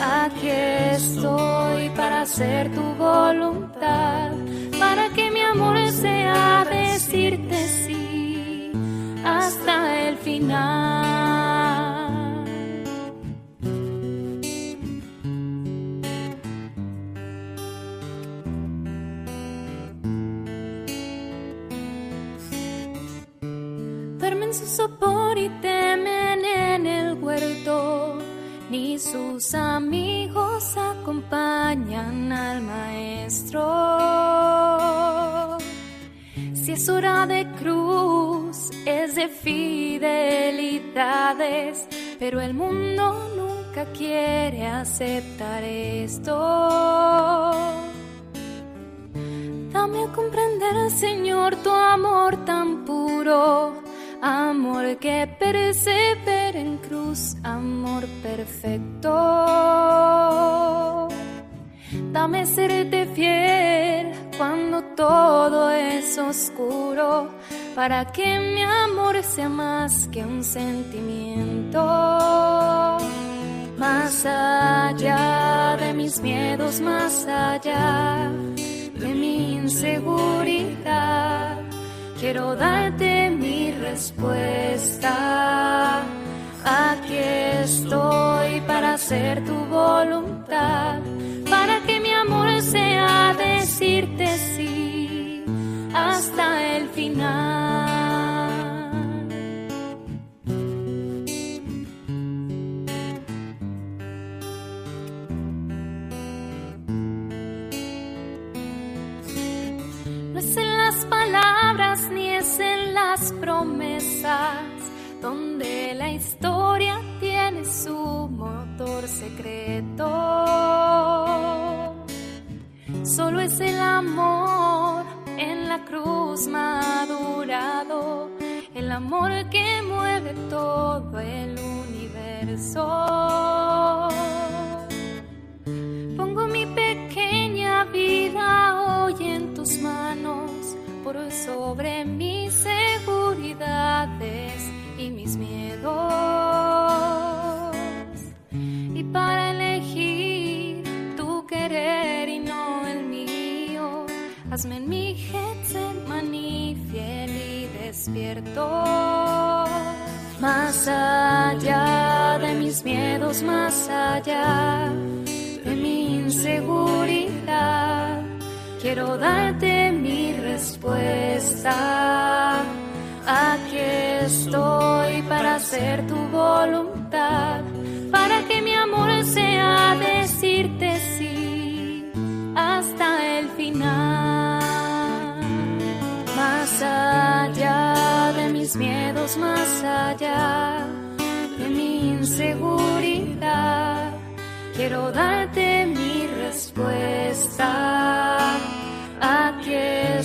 Aquí estoy para hacer tu voluntad, para que mi amor sea decirte sí hasta el final. Sus amigos acompañan al maestro. Si es hora de cruz, es de fidelidades, pero el mundo nunca quiere aceptar esto. Dame a comprender, Señor, tu amor tan puro, amor que persevera en cruz, amor perfecto. Dame serte fiel cuando todo es oscuro, para que mi amor sea más que un sentimiento. Más allá de mis miedos, más allá de mi inseguridad, quiero darte mi respuesta. Aquí estoy para hacer tu voluntad, para que mi amor sea decirte sí ni es en las promesas donde la historia tiene su motor secreto. Solo es el amor en la cruz madurado, el amor que mueve todo el universo. Pongo mi pequeña vida hoy en tus manos, por sobre mis seguridades y mis miedos. Y para elegir tu querer y no el mío, hazme en mi Getsemaní fiel y despierto. Más allá de mis miedos, más allá de mi inseguridad, quiero darte mi respuesta. Aquí estoy para hacer tu voluntad, para que mi amor sea decirte sí hasta el final. Más allá de mis miedos, más allá de mi inseguridad, quiero darte mi respuesta.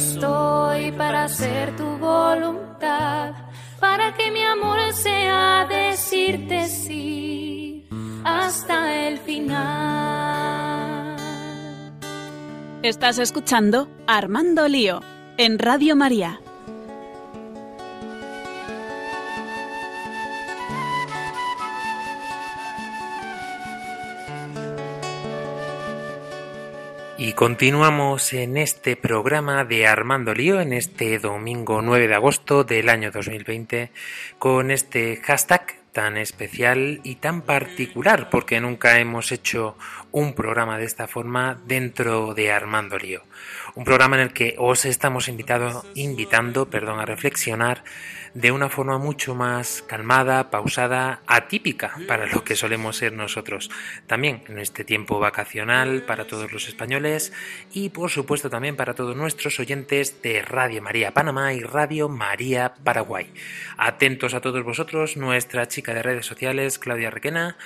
Estoy para hacer tu voluntad, para que mi amor sea decirte sí hasta el final. Estás escuchando Armando Lío en Radio María. Y continuamos en este programa de Armando Lío, en este domingo 9 de agosto del año 2020, con este hashtag tan especial y tan particular, porque nunca hemos hecho un programa de esta forma dentro de Armando Lío. Un programa en el que os estamos invitado, invitando perdón, a reflexionar de una forma mucho más calmada, pausada, atípica para lo que solemos ser nosotros. También en este tiempo vacacional para todos los españoles y por supuesto también para todos nuestros oyentes de Radio María Panamá y Radio María Paraguay. Atentos a todos vosotros, nuestra chica de redes sociales, Claudia Requena,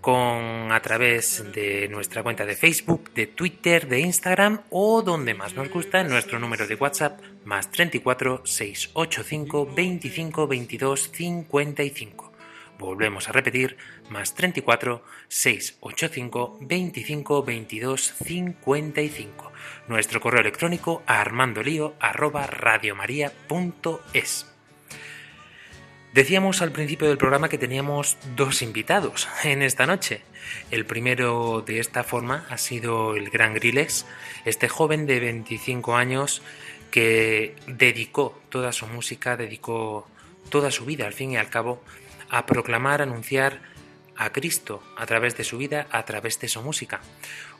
con a través de nuestra cuenta de Facebook, de Twitter, de Instagram o donde más nos gusta, nuestro número de WhatsApp más 34 685 25 22 55. Volvemos a repetir, más 34 685 25 22 55. Nuestro correo electrónico armandolío arroba radiomaria.es. Decíamos al principio del programa que teníamos dos invitados en esta noche. El primero de esta forma ha sido el gran Grillex, este joven de 25 años que dedicó toda su música, dedicó toda su vida, al fin y al cabo, a proclamar, anunciar a Cristo a través de su vida, a través de su música.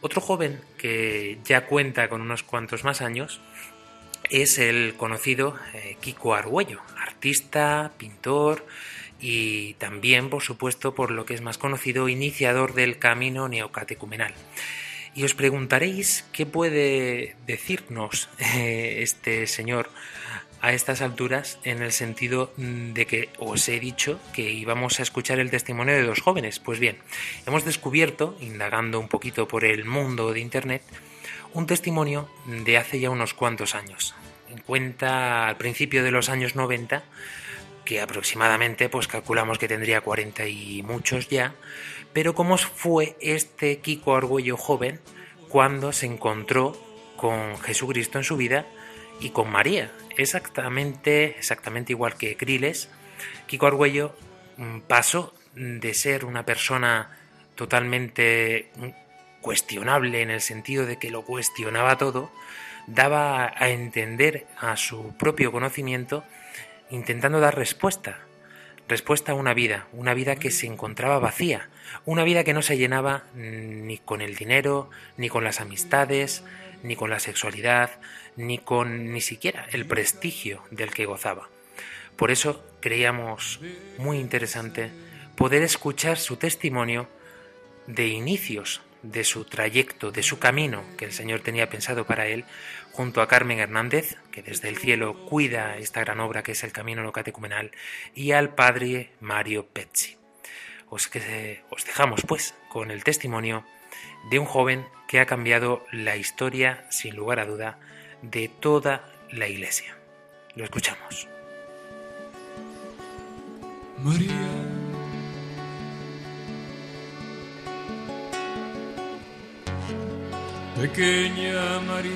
Otro joven que ya cuenta con unos cuantos más años es el conocido eh, Kiko Argüello, artista, pintor y también, por supuesto, por lo que es más conocido, iniciador del camino neocatecumenal. Y os preguntaréis qué puede decirnos eh, este señor a estas alturas en el sentido de que os he dicho que íbamos a escuchar el testimonio de dos jóvenes. Pues bien, hemos descubierto, indagando un poquito por el mundo de Internet, un testimonio de hace ya unos cuantos años. En cuenta al principio de los años 90, que aproximadamente pues calculamos que tendría 40 y muchos ya, pero cómo fue este Kiko Argüello joven cuando se encontró con Jesucristo en su vida y con María. Exactamente, exactamente igual que Criles, Kiko Argüello mm, pasó de ser una persona totalmente mm, cuestionable en el sentido de que lo cuestionaba todo, daba a entender a su propio conocimiento intentando dar respuesta, respuesta a una vida, una vida que se encontraba vacía, una vida que no se llenaba ni con el dinero, ni con las amistades, ni con la sexualidad, ni con ni siquiera el prestigio del que gozaba. Por eso creíamos muy interesante poder escuchar su testimonio de inicios de su trayecto, de su camino que el Señor tenía pensado para él, junto a Carmen Hernández, que desde el cielo cuida esta gran obra que es el Camino Locatecumenal, y al padre Mario Pezzi. Os, os dejamos pues con el testimonio de un joven que ha cambiado la historia, sin lugar a duda, de toda la iglesia. Lo escuchamos. Pequeña María,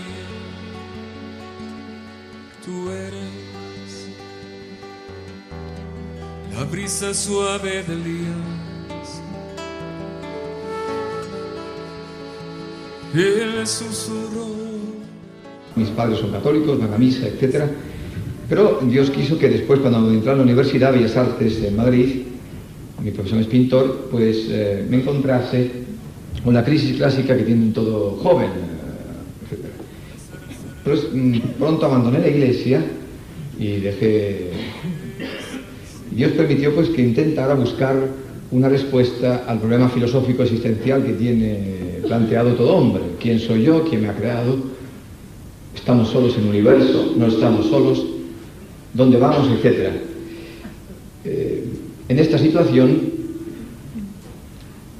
tú eres la brisa suave del día. El susurro mis padres son católicos, van a misa, etc. Pero Dios quiso que después, cuando entré a la Universidad de Bellas Artes de Madrid, mi profesión es pintor, pues eh, me encontrase con la crisis clásica que tiene todo joven, etc. Mm, pronto abandoné la iglesia y dejé... Dios permitió pues que intentara buscar una respuesta al problema filosófico existencial que tiene planteado todo hombre. ¿Quién soy yo? ¿Quién me ha creado? estamos solos en el universo, no estamos solos, dónde vamos, etc. Eh, en esta situación,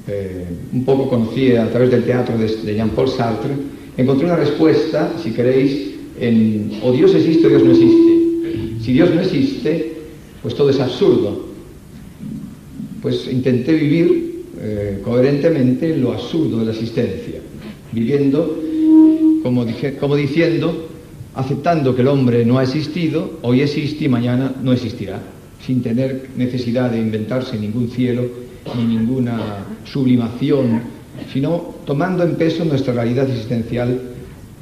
eh, un poco conocí a través del teatro de, de Jean-Paul Sartre, encontré una respuesta, si queréis, en o Dios existe o Dios no existe. Si Dios no existe, pues todo es absurdo. Pues intenté vivir eh, coherentemente lo absurdo de la existencia, viviendo como, dije, como diciendo, aceptando que el hombre no ha existido, hoy existe y mañana no existirá, sin tener necesidad de inventarse ningún cielo ni ninguna sublimación, sino tomando en peso nuestra realidad existencial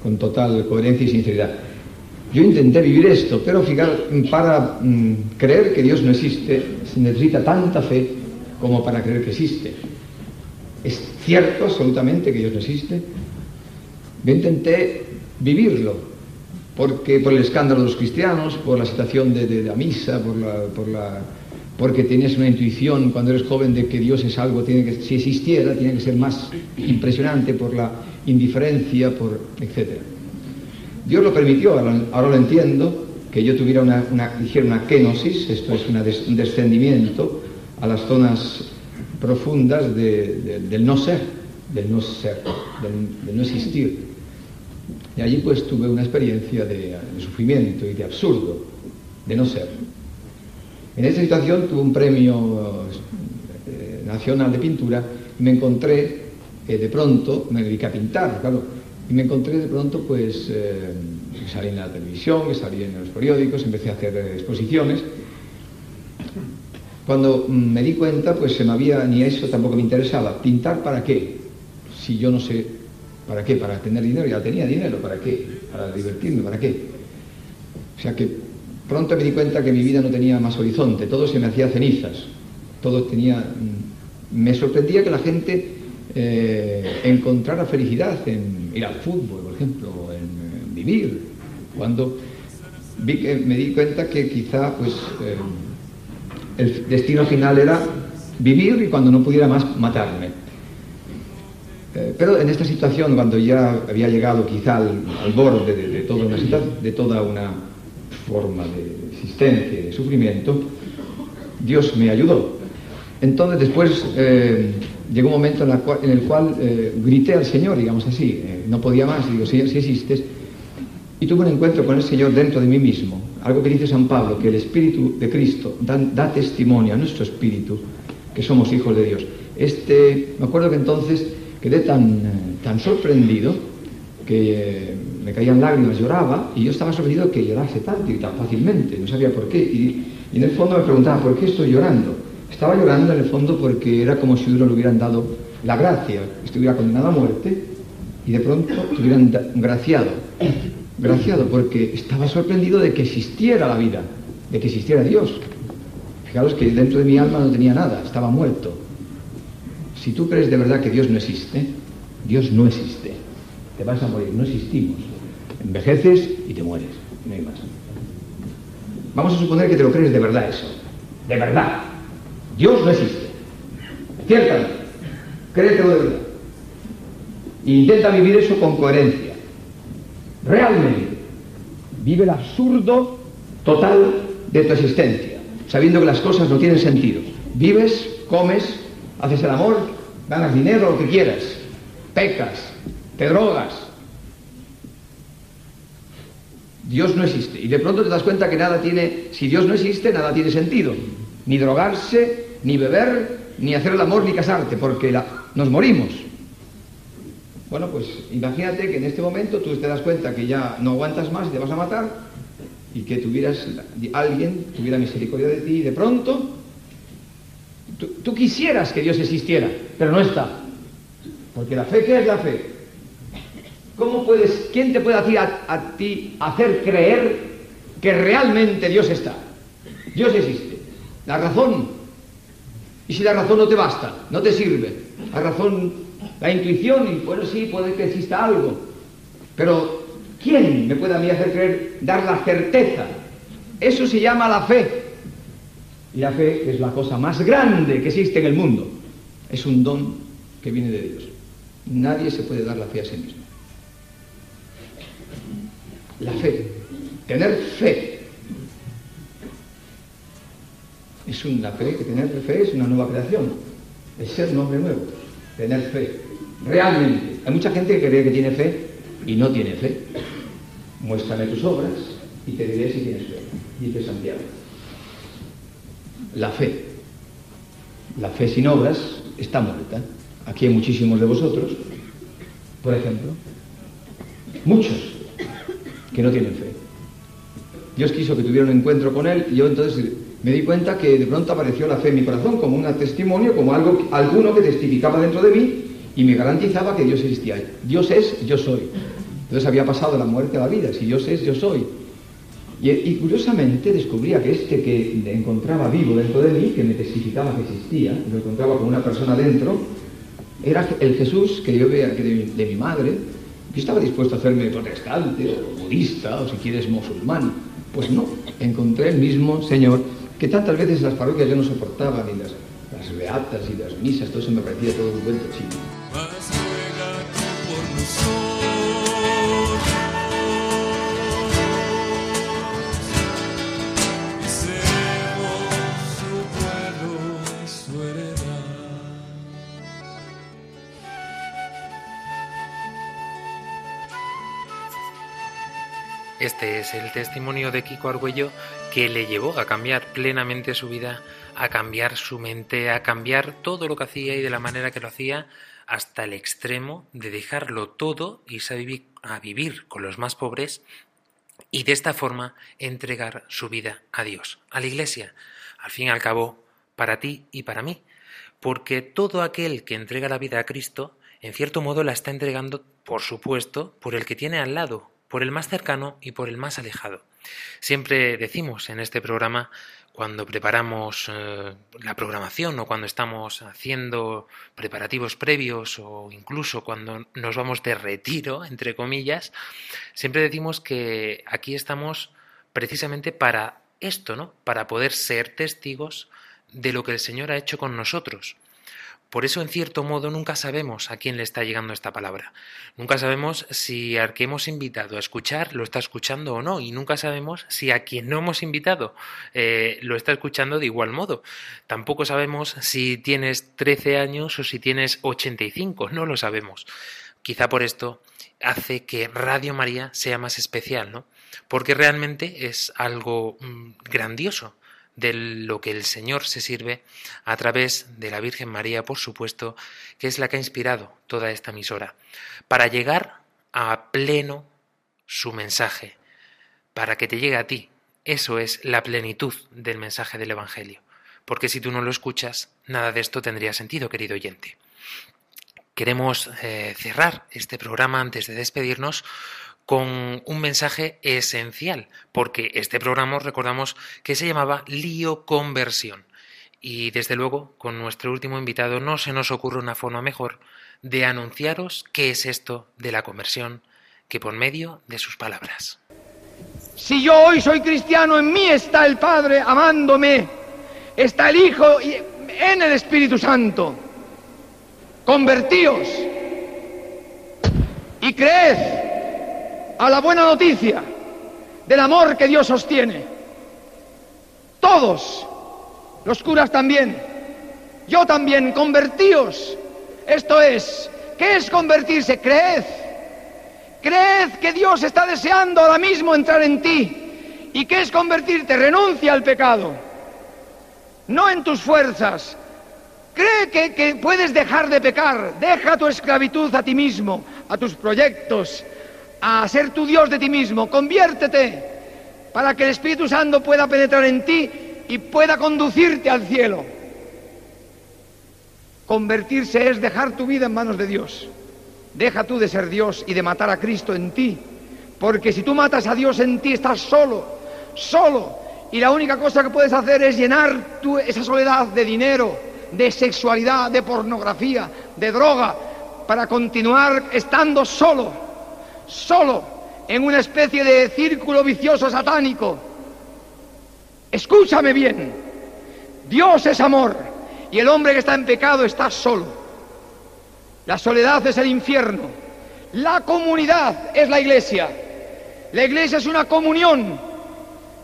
con total coherencia y sinceridad. Yo intenté vivir esto, pero fijar, para mm, creer que Dios no existe se necesita tanta fe como para creer que existe. Es cierto absolutamente que Dios no existe, yo intenté vivirlo, porque por el escándalo de los cristianos, por la situación de, de la misa, por la, por la, porque tienes una intuición cuando eres joven de que Dios es algo, si existiera, tiene que ser más impresionante por la indiferencia, por etc. Dios lo permitió, ahora, lo entiendo, que yo tuviera una, una, una kenosis, esto es un descendimiento a las zonas profundas de, de, del no ser, del no ser, del, no existir. Y allí pues tuve una experiencia de sufrimiento y de absurdo, de no ser. En esta situación tuve un premio eh, nacional de pintura y me encontré eh, de pronto, me dediqué a pintar, claro, y me encontré de pronto pues eh, salí en la televisión, salí en los periódicos, empecé a hacer exposiciones. Cuando me di cuenta, pues se me había, ni eso tampoco me interesaba. ¿Pintar para qué? Si yo no sé, ¿para qué? Para tener dinero, ya tenía dinero, ¿para qué? Para divertirme, ¿para qué? O sea que pronto me di cuenta que mi vida no tenía más horizonte, todo se me hacía cenizas, todo tenía... Me sorprendía que la gente eh, encontrara felicidad en ir al fútbol, por ejemplo, en, vivir, cuando vi que, me di cuenta que quizá pues eh, el destino final era vivir y cuando no pudiera más matarme. Eh, pero en esta situación, cuando ya había llegado quizá al, borde de, de, toda una, de toda una forma de existencia y de sufrimiento, Dios me ayudó. Entonces después eh, llegó un momento en, cual, en el cual eh, grité al Señor, digamos así, eh, no podía más, digo, Señor, si existes, y tuve un encuentro con el Señor dentro de mí mismo, algo que dice San Pablo, que el Espíritu de Cristo da, da testimonio a nuestro espíritu que somos hijos de Dios. Este, me acuerdo que entonces quedé tan, tan sorprendido que me caían lágrimas, lloraba, y yo estaba sorprendido que llorase tanto y tan fácilmente, no sabía por qué, y, y en el fondo me preguntaba, ¿por qué estoy llorando? Estaba llorando en el fondo porque era como si uno le hubieran dado la gracia, estuviera condenado a muerte y de pronto te hubieran graciado. Graciado porque estaba sorprendido de que existiera la vida, de que existiera Dios. Fijaros que dentro de mi alma no tenía nada, estaba muerto. Si tú crees de verdad que Dios no existe, Dios no existe. Te vas a morir, no existimos. Envejeces y te mueres, no hay más. Vamos a suponer que te lo crees de verdad eso, de verdad. Dios no existe. Ciertamente. Créetelo de verdad. E intenta vivir eso con coherencia. Realmente. Vive el absurdo total de tu existencia, sabiendo que las cosas no tienen sentido. Vives, comes, haces el amor, ganas dinero, lo que quieras, pecas, te drogas. Dios no existe. Y de pronto te das cuenta que nada tiene, si Dios no existe, nada tiene sentido. Ni drogarse, ni beber, ni hacer el amor, ni casarte, porque nos morimos. Bueno, pues imagínate que en este momento tú te das cuenta que ya no aguantas más y te vas a matar y que tuvieras, alguien tuviera misericordia de ti y de pronto tú, tú quisieras que Dios existiera, pero no está. Porque la fe, ¿qué es la fe? ¿Cómo puedes, quién te puede a, a ti hacer creer que realmente Dios está? Dios existe. La razón y si la razón no te basta, no te sirve, la razón, la intuición, y bueno, sí, puede que exista algo, pero ¿quién me puede a mí hacer creer, dar la certeza? Eso se llama la fe. Y la fe es la cosa más grande que existe en el mundo. Es un don que viene de Dios. Nadie se puede dar la fe a sí mismo. La fe, tener fe, es una fe, que tener fe es una nueva creación, es ser un hombre nuevo, tener fe, realmente. Hay mucha gente que cree que tiene fe y no tiene fe. Muéstrame tus obras y te diré si tienes fe, dice Santiago. La fe, la fe sin obras está muerta. Aquí hay muchísimos de vosotros, por ejemplo, muchos que no tienen fe. Dios quiso que tuviera un encuentro con Él y yo entonces me di cuenta que de pronto apareció la fe en mi corazón como un testimonio, como algo, alguno que testificaba dentro de mí y me garantizaba que Dios existía. Dios es, yo soy. Entonces había pasado la muerte a la vida. Si Dios es, yo soy. Y, curiosamente descubría que este que encontraba vivo dentro de mí, que me testificaba que existía, lo encontraba como una persona dentro, era el Jesús que yo veía de, mi madre Yo estaba dispuesto a hacerme protestante o budista o si quieres musulmán. Pues no, encontré el mismo Señor que tantas veces las parroquias yo no soportaba, ni las, las beatas y las misas, todo eso me parecía todo un cuento chino. Este es el testimonio de Kiko Argüello que le llevó a cambiar plenamente su vida, a cambiar su mente, a cambiar todo lo que hacía y de la manera que lo hacía, hasta el extremo de dejarlo todo irse a vivir, a vivir con los más pobres y de esta forma entregar su vida a Dios, a la Iglesia, al fin y al cabo, para ti y para mí, porque todo aquel que entrega la vida a Cristo, en cierto modo la está entregando, por supuesto, por el que tiene al lado, por el más cercano y por el más alejado. Siempre decimos en este programa, cuando preparamos eh, la programación o cuando estamos haciendo preparativos previos o incluso cuando nos vamos de retiro, entre comillas, siempre decimos que aquí estamos precisamente para esto, ¿no? Para poder ser testigos de lo que el Señor ha hecho con nosotros. Por eso, en cierto modo, nunca sabemos a quién le está llegando esta palabra. Nunca sabemos si al que hemos invitado a escuchar lo está escuchando o no. Y nunca sabemos si a quien no hemos invitado eh, lo está escuchando de igual modo. Tampoco sabemos si tienes 13 años o si tienes 85. No lo sabemos. Quizá por esto hace que Radio María sea más especial, ¿no? Porque realmente es algo mm, grandioso de lo que el Señor se sirve a través de la Virgen María, por supuesto, que es la que ha inspirado toda esta emisora, para llegar a pleno su mensaje, para que te llegue a ti. Eso es la plenitud del mensaje del Evangelio, porque si tú no lo escuchas, nada de esto tendría sentido, querido oyente. Queremos eh, cerrar este programa antes de despedirnos con un mensaje esencial, porque este programa recordamos que se llamaba Lío Conversión. Y desde luego, con nuestro último invitado no se nos ocurre una forma mejor de anunciaros qué es esto de la conversión que por medio de sus palabras. Si yo hoy soy cristiano, en mí está el Padre amándome, está el Hijo en el Espíritu Santo. Convertíos y creed a la buena noticia del amor que Dios sostiene. Todos, los curas también, yo también, convertíos. Esto es, ¿qué es convertirse? Creed. Creed que Dios está deseando ahora mismo entrar en ti. ¿Y qué es convertirte? Renuncia al pecado. No en tus fuerzas. Cree que, que puedes dejar de pecar. Deja tu esclavitud a ti mismo, a tus proyectos, a ser tu Dios de ti mismo. Conviértete para que el Espíritu Santo pueda penetrar en ti y pueda conducirte al cielo. Convertirse es dejar tu vida en manos de Dios. Deja tú de ser Dios y de matar a Cristo en ti. Porque si tú matas a Dios en ti, estás solo, solo. Y la única cosa que puedes hacer es llenar esa soledad de dinero, de sexualidad, de pornografía, de droga, para continuar estando solo, solo, en una especie de círculo vicioso satánico. Escúchame bien, Dios es amor y el hombre que está en pecado está solo. La soledad es el infierno. La comunidad es la iglesia. La iglesia es una comunión.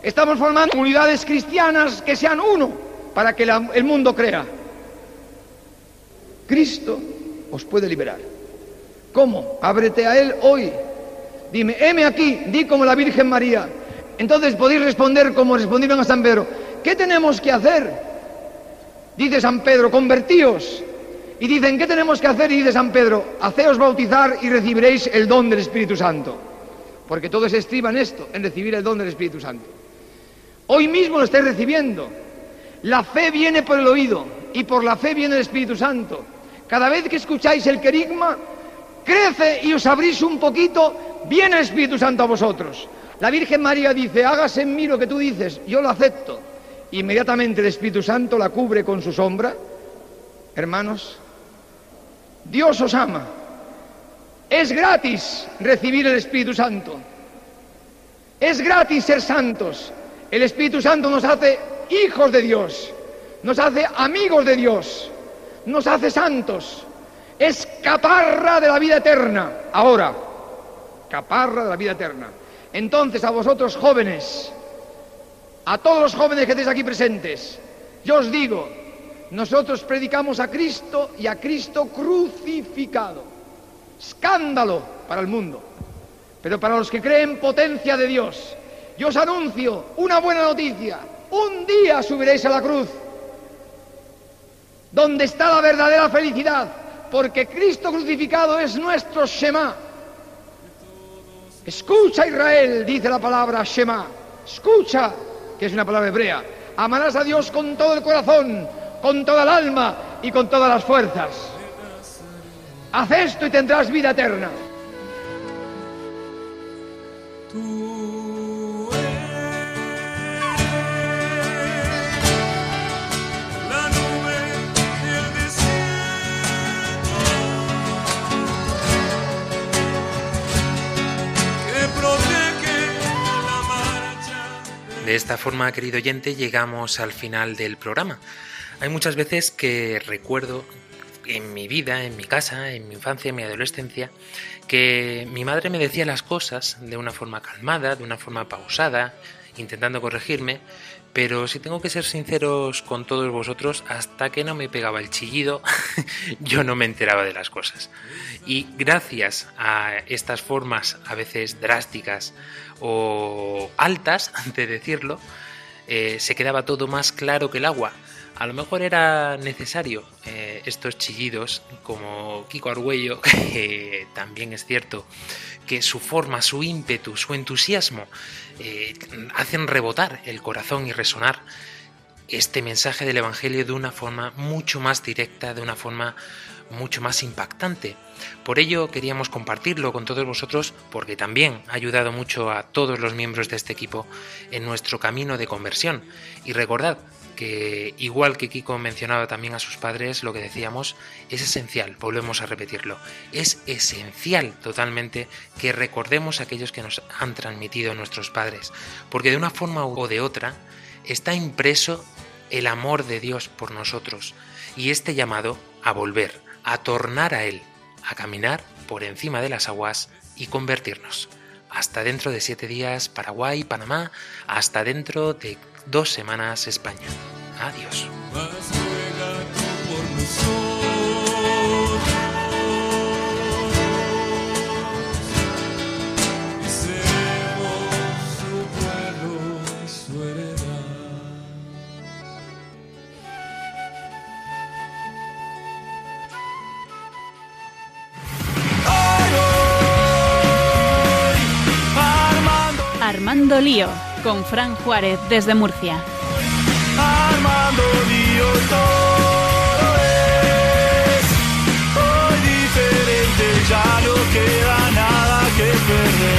Estamos formando comunidades cristianas que sean uno para que el mundo crea. Cristo os puede liberar. ¿Cómo? Ábrete a Él hoy. Dime, heme aquí, di como la Virgen María. Entonces podéis responder como respondieron a San Pedro. ¿Qué tenemos que hacer? Dice San Pedro, convertíos. Y dicen, ¿qué tenemos que hacer? Y dice San Pedro, haceos bautizar y recibiréis el don del Espíritu Santo. Porque todo se en esto, en recibir el don del Espíritu Santo. Hoy mismo lo estáis recibiendo. La fe viene por el oído y por la fe viene el Espíritu Santo. Cada vez que escucháis el querigma, crece y os abrís un poquito, viene el Espíritu Santo a vosotros. La Virgen María dice, hágase en mí lo que tú dices, yo lo acepto. Inmediatamente el Espíritu Santo la cubre con su sombra. Hermanos, Dios os ama. Es gratis recibir el Espíritu Santo. Es gratis ser santos. El Espíritu Santo nos hace hijos de Dios, nos hace amigos de Dios, nos hace santos. Es caparra de la vida eterna. Ahora, caparra de la vida eterna. Entonces a vosotros jóvenes, a todos los jóvenes que estéis aquí presentes, yo os digo, nosotros predicamos a Cristo y a Cristo crucificado. Escándalo para el mundo. Pero para los que creen potencia de Dios, yo os anuncio una buena noticia. Un día subiréis a la cruz, donde está la verdadera felicidad, porque Cristo crucificado es nuestro Shema. Escucha Israel, dice la palabra Shema. Escucha, que es una palabra hebrea. Amarás a Dios con todo el corazón, con toda el alma y con todas las fuerzas. Haz esto y tendrás vida eterna. De esta forma, querido oyente, llegamos al final del programa. Hay muchas veces que recuerdo en mi vida, en mi casa, en mi infancia, en mi adolescencia, que mi madre me decía las cosas de una forma calmada, de una forma pausada, intentando corregirme, pero si tengo que ser sinceros con todos vosotros, hasta que no me pegaba el chillido, yo no me enteraba de las cosas. Y gracias a estas formas a veces drásticas o altas de decirlo, eh, se quedaba todo más claro que el agua. A lo mejor era necesario eh, estos chillidos, como Kiko Argüello, que también es cierto que su forma, su ímpetu, su entusiasmo eh, hacen rebotar el corazón y resonar este mensaje del Evangelio de una forma mucho más directa, de una forma mucho más impactante. Por ello queríamos compartirlo con todos vosotros porque también ha ayudado mucho a todos los miembros de este equipo en nuestro camino de conversión. Y recordad que igual que Kiko mencionaba también a sus padres, lo que decíamos es esencial, volvemos a repetirlo, es esencial totalmente que recordemos aquellos que nos han transmitido nuestros padres, porque de una forma o de otra está impreso el amor de Dios por nosotros y este llamado a volver, a tornar a Él, a caminar por encima de las aguas y convertirnos. Hasta dentro de siete días Paraguay, Panamá, hasta dentro de dos semanas España. Adiós. Mas ruega con Fran Juárez desde Murcia. Armando Dios todo es hoy diferente, ya no queda nada que perder.